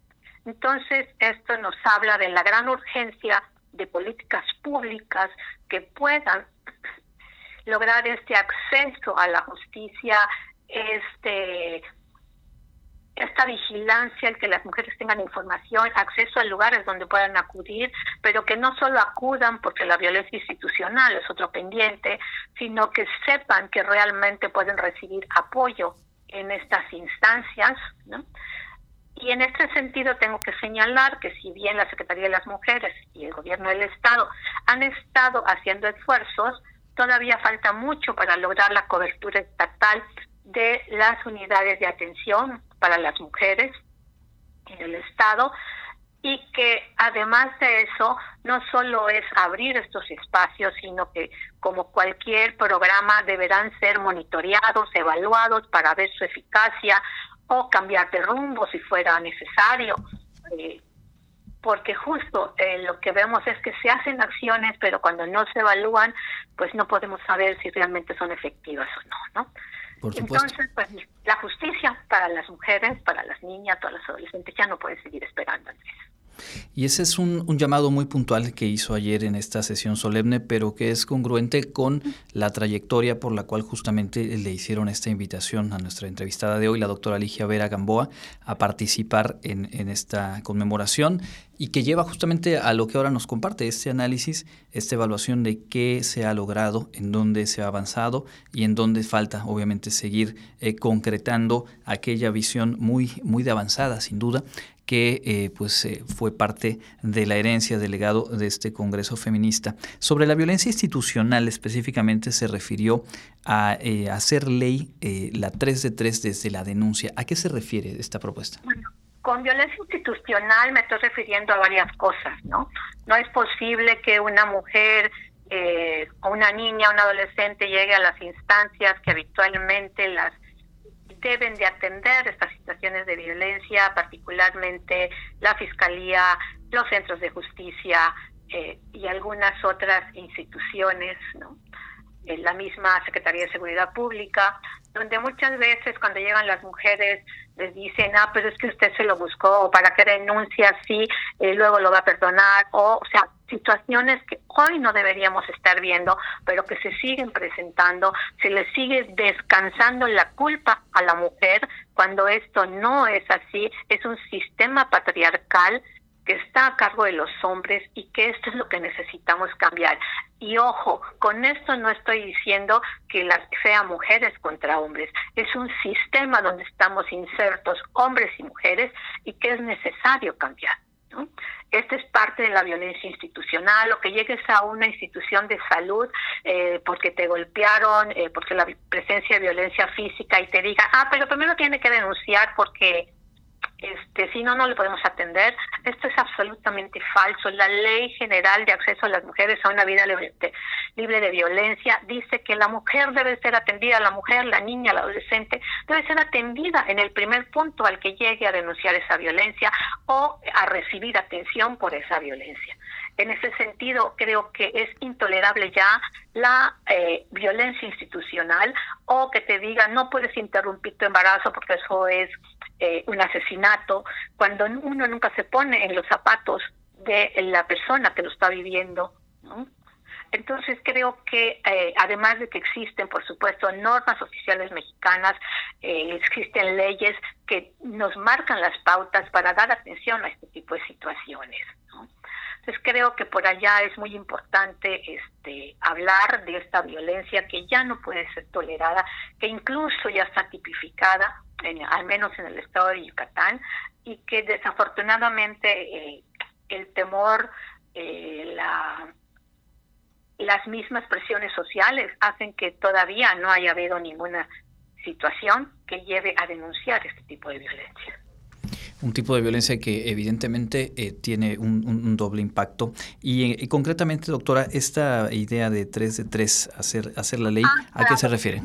L: Entonces, esto nos habla de la gran urgencia de políticas públicas que puedan lograr este acceso a la justicia, este esta vigilancia, el que las mujeres tengan información, acceso a lugares donde puedan acudir, pero que no solo acudan porque la violencia institucional es otro pendiente, sino que sepan que realmente pueden recibir apoyo en estas instancias, ¿no? Y en este sentido tengo que señalar que si bien la Secretaría de las Mujeres y el Gobierno del Estado han estado haciendo esfuerzos, todavía falta mucho para lograr la cobertura estatal de las unidades de atención para las mujeres en el Estado y que además de eso no solo es abrir estos espacios, sino que como cualquier programa deberán ser monitoreados, evaluados para ver su eficacia o cambiar de rumbo si fuera necesario. Eh, porque justo eh, lo que vemos es que se hacen acciones, pero cuando no se evalúan, pues no podemos saber si realmente son efectivas o no, ¿no? Entonces, pues la justicia para las mujeres, para las niñas, todas las adolescentes ya no puede seguir esperando.
A: Y ese es un, llamado muy puntual que hizo ayer en esta sesión solemne, pero que es congruente con la trayectoria por la cual justamente le hicieron esta invitación a nuestra entrevistada de hoy, la doctora Ligia Vera Gamboa, a participar en, esta conmemoración y que lleva justamente a lo que ahora nos comparte, este análisis, esta evaluación de qué se ha logrado, en dónde se ha avanzado y en dónde falta, obviamente, seguir eh, concretando aquella visión muy, muy de avanzada, sin duda, que eh, pues eh, fue parte de la herencia del legado de este Congreso feminista. Sobre la violencia institucional específicamente se refirió a eh, hacer ley la 3 de 3 desde la denuncia. ¿A qué se refiere esta propuesta?
L: Bueno, con violencia institucional me estoy refiriendo a varias cosas, ¿no? No es posible que una mujer o una niña, un adolescente llegue a las instancias que habitualmente las deben de atender estas situaciones de violencia, particularmente la Fiscalía, los centros de justicia eh, y algunas otras instituciones, ¿no? En la misma Secretaría de Seguridad Pública, donde muchas veces cuando llegan las mujeres les dicen, ah, pero es que usted se lo buscó, o para qué denuncia así, eh, luego lo va a perdonar, o, o sea, situaciones que hoy no deberíamos estar viendo, pero que se siguen presentando, se le sigue descansando la culpa a la mujer cuando esto no es así, es un sistema patriarcal que está a cargo de los hombres y que esto es lo que necesitamos cambiar. Y ojo, con esto no estoy diciendo que las sea mujeres contra hombres, es un sistema donde estamos insertos hombres y mujeres y que es necesario cambiar. ¿no? Esta es parte de la violencia institucional, o que llegues a una institución de salud eh, porque te golpearon, eh, porque la presencia de violencia física y te diga, ah, pero primero tiene que denunciar porque este, si no, no le podemos atender. Esto es absolutamente falso. La Ley General de Acceso a las Mujeres a una Vida Libre de, libre de Violencia dice que la mujer debe ser atendida, la mujer, la niña, la adolescente, debe ser atendida en el primer punto al que llegue a denunciar esa violencia o a recibir atención por esa violencia. En ese sentido, creo que es intolerable ya la eh, violencia institucional o que te diga no puedes interrumpir tu embarazo porque eso es eh, un asesinato, cuando uno nunca se pone en los zapatos de la persona que lo está viviendo. Entonces creo que eh, además de que existen, por supuesto, normas oficiales mexicanas, existen leyes que nos marcan las pautas para dar atención a este tipo de situaciones. Entonces creo que por allá es muy importante este, hablar de esta violencia que ya no puede ser tolerada, que incluso ya está tipificada, al menos en el estado de Yucatán, y que desafortunadamente eh, el temor, eh, la, las mismas presiones sociales hacen que todavía no haya habido ninguna situación que lleve a denunciar este tipo de violencia
A: un tipo de violencia que evidentemente eh, tiene un, doble impacto. Y, concretamente, doctora, esta idea de 3 de 3, hacer, hacer la ley, ¿a qué se refiere?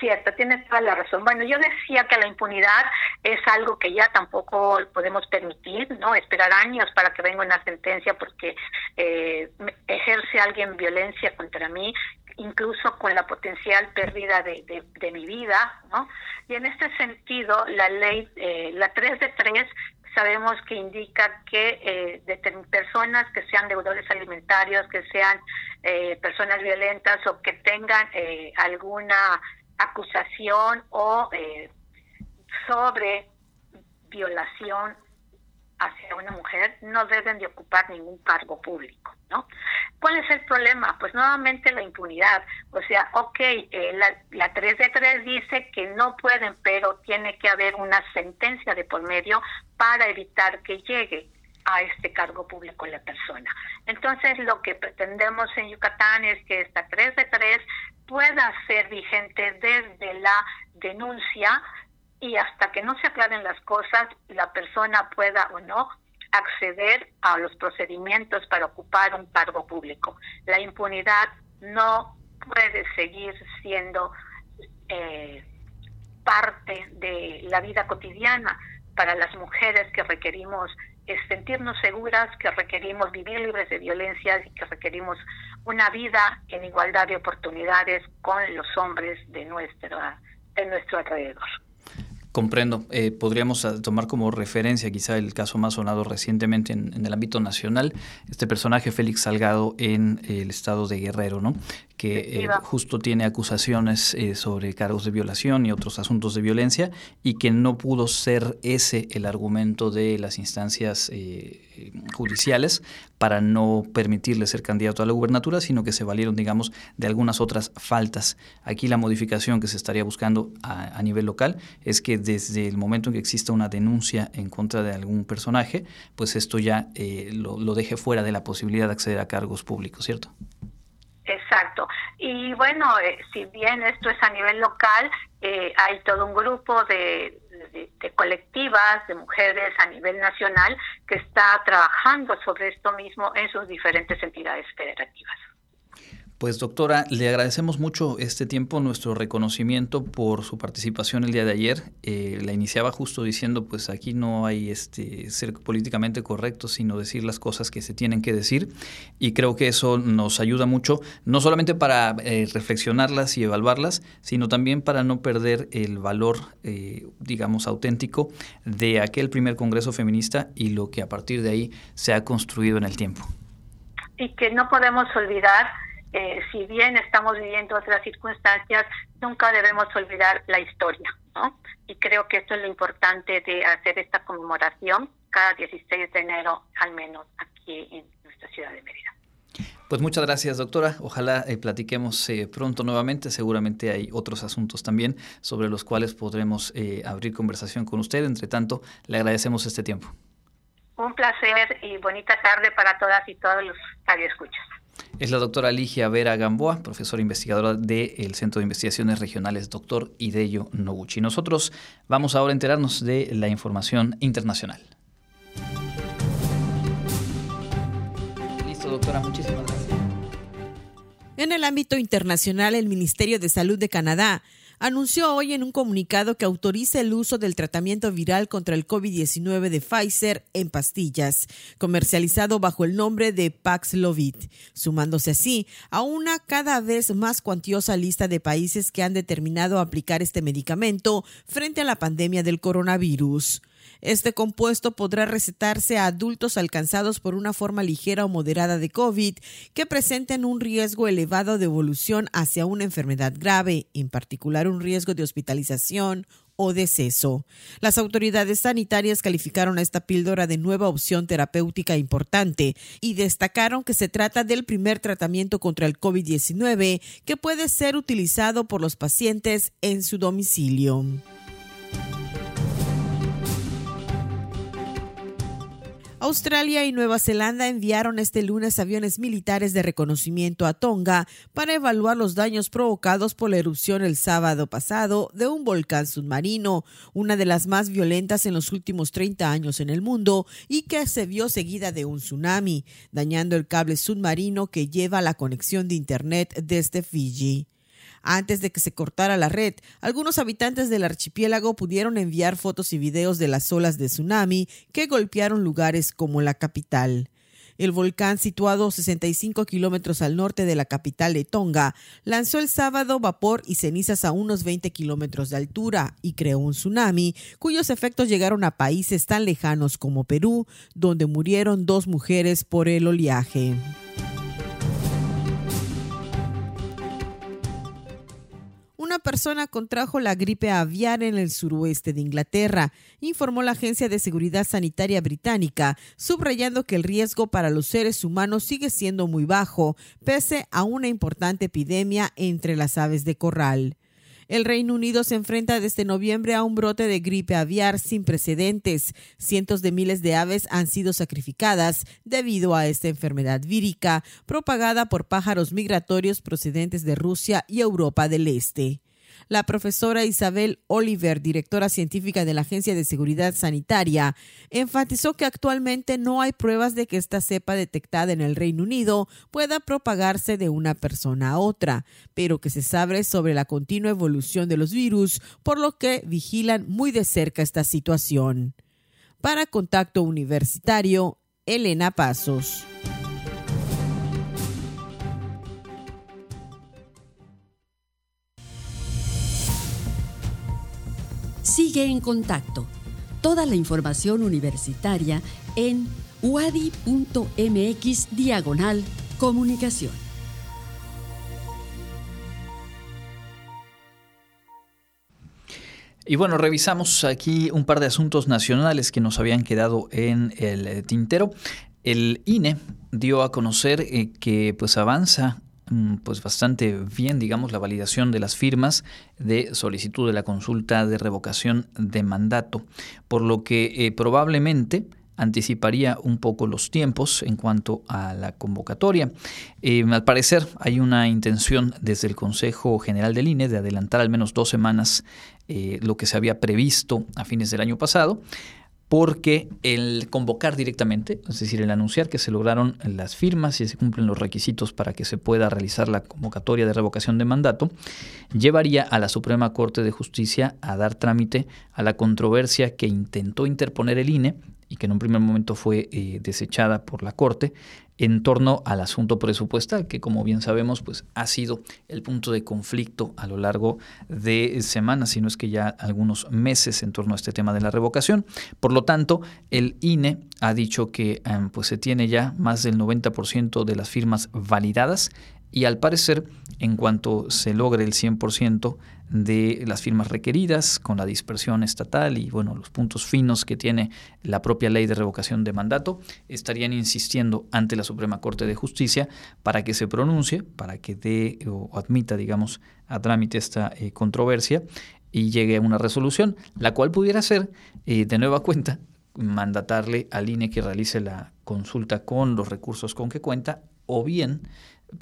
L: Cierto, tienes toda la razón. Bueno, yo decía que la impunidad es algo que ya tampoco podemos permitir, ¿no? Esperar años para que venga una sentencia porque eh, ejerce alguien violencia contra mí incluso con la potencial pérdida de, de, mi vida, ¿no? Y en este sentido, la ley, eh, la 3 de 3, sabemos que indica que eh, de personas que sean deudores alimentarios, que sean eh, personas violentas o que tengan eh, alguna acusación o eh, sobre violación hacia una mujer no deben de ocupar ningún cargo público, ¿no? ¿Cuál es el problema? Pues nuevamente la impunidad. O sea, ok, eh, la, la 3 de 3 dice que no pueden, pero tiene que haber una sentencia de por medio para evitar que llegue a este cargo público la persona. Entonces, lo que pretendemos en Yucatán es que esta 3 de 3 pueda ser vigente desde la denuncia y hasta que no se aclaren las cosas, la persona pueda o no acceder a los procedimientos para ocupar un cargo público. La impunidad no puede seguir siendo eh, parte de la vida cotidiana para las mujeres que requerimos sentirnos seguras, que requerimos vivir libres de violencia y que requerimos una vida en igualdad de oportunidades con los hombres de, nuestra, de nuestro alrededor.
A: Comprendo. Eh, podríamos ah, tomar como referencia quizá el caso más sonado recientemente en, el ámbito nacional, este personaje Félix Salgado en el estado de Guerrero, ¿no? Que eh, justo tiene acusaciones eh, sobre cargos de violación y otros asuntos de violencia y que no pudo ser ese el argumento de las instancias eh, judiciales para no permitirle ser candidato a la gubernatura, sino que se valieron, digamos, de algunas otras faltas. Aquí la modificación que se estaría buscando a, nivel local es que desde el momento en que exista una denuncia en contra de algún personaje, pues esto ya lo, lo deje fuera de la posibilidad de acceder a cargos públicos, ¿cierto?
L: Exacto. Y bueno, eh, si bien esto es a nivel local, eh, hay todo un grupo de, de, colectivas, de mujeres a nivel nacional que está trabajando sobre esto mismo en sus diferentes entidades federativas.
A: Pues doctora, le agradecemos mucho este tiempo, nuestro reconocimiento por su participación el día de ayer. Eh, la iniciaba justo diciendo, pues aquí no hay este ser políticamente correcto, sino decir las cosas que se tienen que decir. Y creo que eso nos ayuda mucho, no solamente para eh, reflexionarlas y evaluarlas, sino también para no perder el valor, eh, digamos, auténtico de aquel primer Congreso Feminista y lo que a partir de ahí se ha construido en el tiempo.
L: Y que no podemos olvidar eh, si bien estamos viviendo otras circunstancias, nunca debemos olvidar la historia, ¿no? Y creo que esto es lo importante de hacer esta conmemoración cada 16 de enero, al menos aquí en nuestra ciudad de Mérida.
A: Pues muchas gracias, doctora. Ojalá eh, platiquemos eh, pronto nuevamente. Seguramente hay otros asuntos también sobre los cuales podremos abrir conversación con usted. Entre tanto, le agradecemos este tiempo.
L: Un placer y bonita tarde para todas y todos los radioescuchas.
A: Es la doctora Ligia Vera Gamboa, profesora investigadora del Centro de Investigaciones Regionales Doctor Ideyo Noguchi. Nosotros vamos ahora a enterarnos de la información internacional. Listo, doctora, muchísimas gracias.
K: En el ámbito internacional, el Ministerio de Salud de Canadá anunció hoy en un comunicado que autoriza el uso del tratamiento viral contra el COVID-19 de Pfizer en pastillas, comercializado bajo el nombre de Paxlovid, sumándose así a una cada vez más cuantiosa lista de países que han determinado aplicar este medicamento frente a la pandemia del coronavirus. Este compuesto podrá recetarse a adultos alcanzados por una forma ligera o moderada de COVID que presenten un riesgo elevado de evolución hacia una enfermedad grave, en particular un riesgo de hospitalización o deceso. Las autoridades sanitarias calificaron a esta píldora de nueva opción terapéutica importante y destacaron que se trata del primer tratamiento contra el COVID-19 que puede ser utilizado por los pacientes en su domicilio. Australia y Nueva Zelanda enviaron este lunes aviones militares de reconocimiento a Tonga para evaluar los daños provocados por la erupción el sábado pasado de un volcán submarino, una de las más violentas en los últimos 30 años en el mundo y que se vio seguida de un tsunami, dañando el cable submarino que lleva la conexión de Internet desde Fiji. Antes de que se cortara la red, algunos habitantes del archipiélago pudieron enviar fotos y videos de las olas de tsunami que golpearon lugares como la capital. El volcán, situado 65 kilómetros al norte de la capital de Tonga, lanzó el sábado vapor y cenizas a unos 20 kilómetros de altura y creó un tsunami, cuyos efectos llegaron a países tan lejanos como Perú, donde murieron dos mujeres por el oleaje. Una persona contrajo la gripe aviar en el suroeste de Inglaterra, informó la Agencia de Seguridad Sanitaria británica, subrayando que el riesgo para los seres humanos sigue siendo muy bajo, pese a una importante epidemia entre las aves de corral. El Reino Unido se enfrenta desde noviembre a un brote de gripe aviar sin precedentes. Cientos de miles de aves han sido sacrificadas debido a esta enfermedad vírica propagada por pájaros migratorios procedentes de Rusia y Europa del Este. La profesora Isabel Oliver, directora científica de la Agencia de Seguridad Sanitaria, enfatizó que actualmente no hay pruebas de que esta cepa detectada en el Reino Unido pueda propagarse de una persona a otra, pero que se sabe sobre la continua evolución de los virus, por lo que vigilan muy de cerca esta situación. Para Contacto Universitario, Elena Pasos.
B: Sigue en contacto. Toda la información universitaria en wadi.mx diagonal comunicación.
A: Y bueno, revisamos aquí un par de asuntos nacionales que nos habían quedado en el tintero. El INE dio a conocer eh, que pues avanza pues bastante bien, digamos, la validación de las firmas de solicitud de la consulta de revocación de mandato, por lo que eh, probablemente anticiparía un poco los tiempos en cuanto a la convocatoria. Eh, al parecer hay una intención desde el Consejo General del INE de adelantar al menos dos semanas eh, lo que se había previsto a fines del año pasado porque el convocar directamente, es decir, el anunciar que se lograron las firmas y se cumplen los requisitos para que se pueda realizar la convocatoria de revocación de mandato, llevaría a la Suprema Corte de Justicia a dar trámite a la controversia que intentó interponer el INE y que en un primer momento fue eh, desechada por la Corte en torno al asunto presupuestal, que como bien sabemos, pues ha sido el punto de conflicto a lo largo de semanas, si no es que ya algunos meses en torno a este tema de la revocación. Por lo tanto, el INE ha dicho que em, pues se tiene ya más del 90% de las firmas validadas y al parecer, en cuanto se logre el 100% de las firmas requeridas con la dispersión estatal y bueno, los puntos finos que tiene la propia ley de revocación de mandato, estarían insistiendo ante la Suprema Corte de Justicia para que se pronuncie, para que dé o admita, digamos, a trámite esta eh, controversia y llegue a una resolución, la cual pudiera ser, eh, de nueva cuenta, mandatarle al INE que realice la consulta con los recursos con que cuenta o bien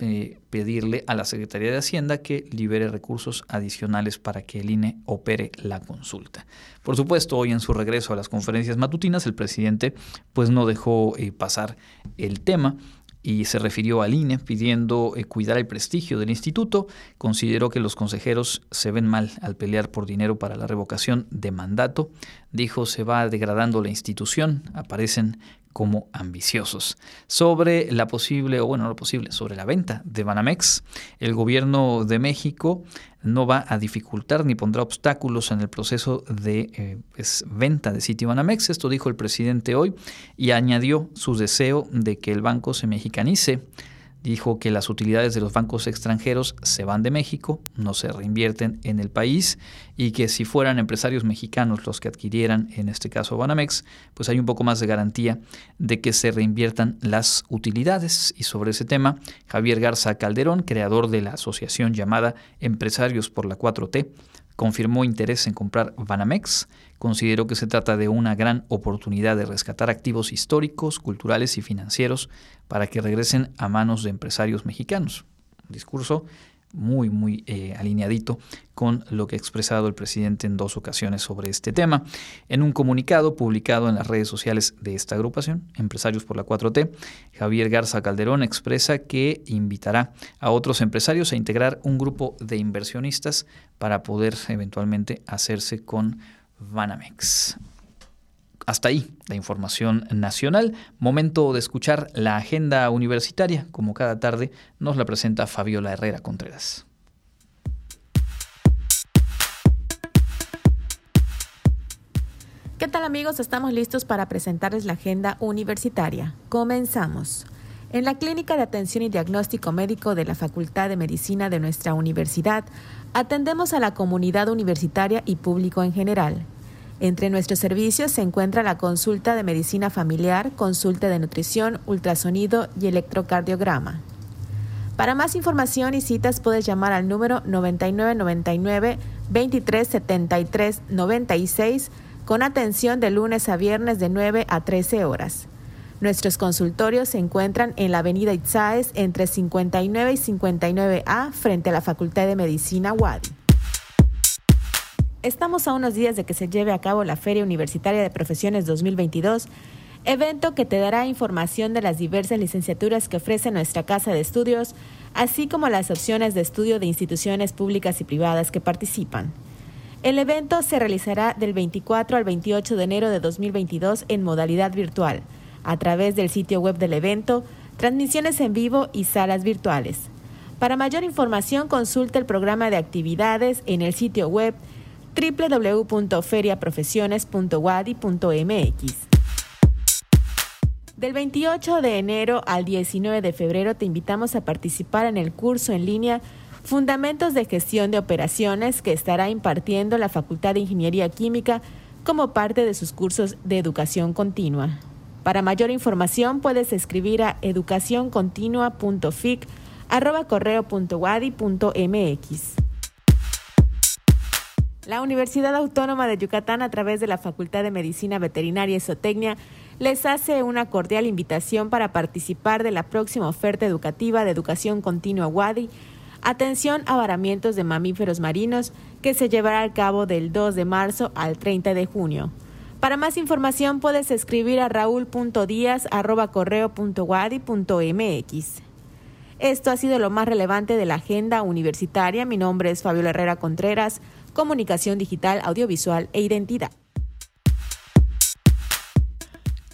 A: eh, pedirle a la Secretaría de Hacienda que libere recursos adicionales para que el INE opere la consulta. Por supuesto, hoy en su regreso a las conferencias matutinas, el presidente pues no dejó eh, pasar el tema y se refirió al INE pidiendo eh, cuidar el prestigio del instituto. Consideró que los consejeros se ven mal al pelear por dinero para la revocación de mandato. Dijo se va degradando la institución, aparecen como ambiciosos. Sobre la posible, o bueno, no lo posible, sobre la venta de Banamex, el gobierno de México no va a dificultar ni pondrá obstáculos en el proceso de eh, pues, venta de Banamex. Esto dijo el presidente hoy y añadió su deseo de que el banco se mexicanice dijo que las utilidades de los bancos extranjeros se van de México, no se reinvierten en el país y que si fueran empresarios mexicanos los que adquirieran, en este caso Banamex, pues hay un poco más de garantía de que se reinviertan las utilidades. Y sobre ese tema, Javier Garza Calderón, creador de la asociación llamada Empresarios por la 4T, confirmó interés en comprar Banamex, consideró que se trata de una gran oportunidad de rescatar activos históricos, culturales y financieros para que regresen a manos de empresarios mexicanos. Un discurso muy, muy eh, alineadito con lo que ha expresado el presidente en dos ocasiones sobre este tema. En un comunicado publicado en las redes sociales de esta agrupación, Empresarios por la 4T, Javier Garza Calderón expresa que invitará a otros empresarios a integrar un grupo de inversionistas para poder eventualmente hacerse con Banamex. Hasta ahí la información nacional. Momento de escuchar la agenda universitaria. Como cada tarde nos la presenta Fabiola Herrera Contreras.
M: ¿Qué tal amigos? Estamos listos para presentarles la agenda universitaria. Comenzamos. En la Clínica de Atención y Diagnóstico Médico de la Facultad de Medicina de nuestra universidad, atendemos a la comunidad universitaria y público en general. Entre nuestros servicios se encuentra la consulta de medicina familiar, consulta de nutrición, ultrasonido y electrocardiograma. Para más información y citas puedes llamar al número 9999 2373 96 con atención de lunes a viernes de 9 a 13 horas. Nuestros consultorios se encuentran en la avenida Itzáez entre 59 y 59A frente a la Facultad de Medicina Wadi. Estamos a unos días de que se lleve a cabo la Feria Universitaria de Profesiones 2022, evento que te dará información de las diversas licenciaturas que ofrece nuestra casa de estudios, así como las opciones de estudio de instituciones públicas y privadas que participan. El evento se realizará del 24 al 28 de enero de 2022 en modalidad virtual a través del sitio web del evento, transmisiones en vivo y salas virtuales. Para mayor información consulte el programa de actividades en el sitio web www.feriaprofesiones.wadi.mx. Del 28 de enero al 19 de febrero te invitamos a participar en el curso en línea Fundamentos de Gestión de Operaciones que estará impartiendo la Facultad de Ingeniería Química como parte de sus cursos de educación continua. Para mayor información puedes escribir a educacioncontinua.fic@correo.wadi.mx. La Universidad Autónoma de Yucatán, a través de la Facultad de Medicina Veterinaria y Zootecnia, les hace una cordial invitación para participar de la próxima oferta educativa de Educación Continua WADI, Atención a varamientos de mamíferos marinos, que se llevará a cabo del 2 de marzo al 30 de junio. Para más información puedes escribir a raúl.díaz.correo.wadi.mx. Esto ha sido lo más relevante de la agenda universitaria. Mi nombre es Fabiola Herrera Contreras, Comunicación Digital, Audiovisual e Identidad.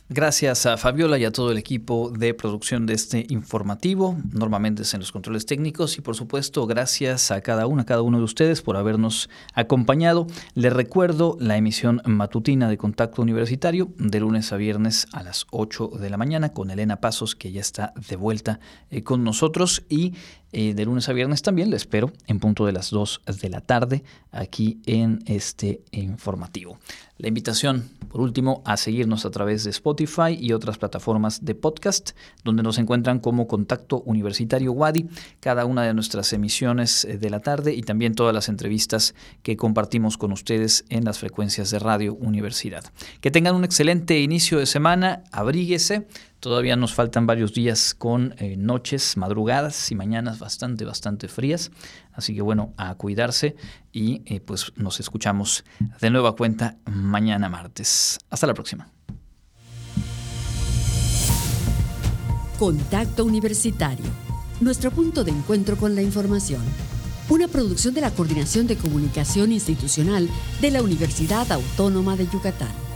A: Gracias a Fabiola y a todo el equipo de producción de este informativo, normalmente es en los controles técnicos y por supuesto gracias a cada una, a cada uno de ustedes por habernos acompañado. Les recuerdo la emisión matutina de Contacto Universitario de lunes a viernes a las 8 de la mañana con Elena Pasos que ya está de vuelta eh, con nosotros y eh, de lunes a viernes también. Le espero en punto de las 2 de la tarde aquí en este informativo. La invitación, por último, a seguirnos a través de Spotify y otras plataformas de podcast, donde nos encuentran como Contacto Universitario Wadi, cada una de nuestras emisiones eh, de la tarde y también todas las entrevistas que compartimos con ustedes en las frecuencias de Radio Universidad. Que tengan un excelente inicio de semana, abríguese Todavía nos faltan varios días con eh, noches, madrugadas y mañanas bastante, bastante frías. Así que bueno, a cuidarse y eh, pues nos escuchamos de nueva cuenta mañana martes. Hasta la próxima.
B: Contacto Universitario. Nuestro punto de encuentro con la información. Una producción de la Coordinación de Comunicación Institucional de la Universidad Autónoma de Yucatán.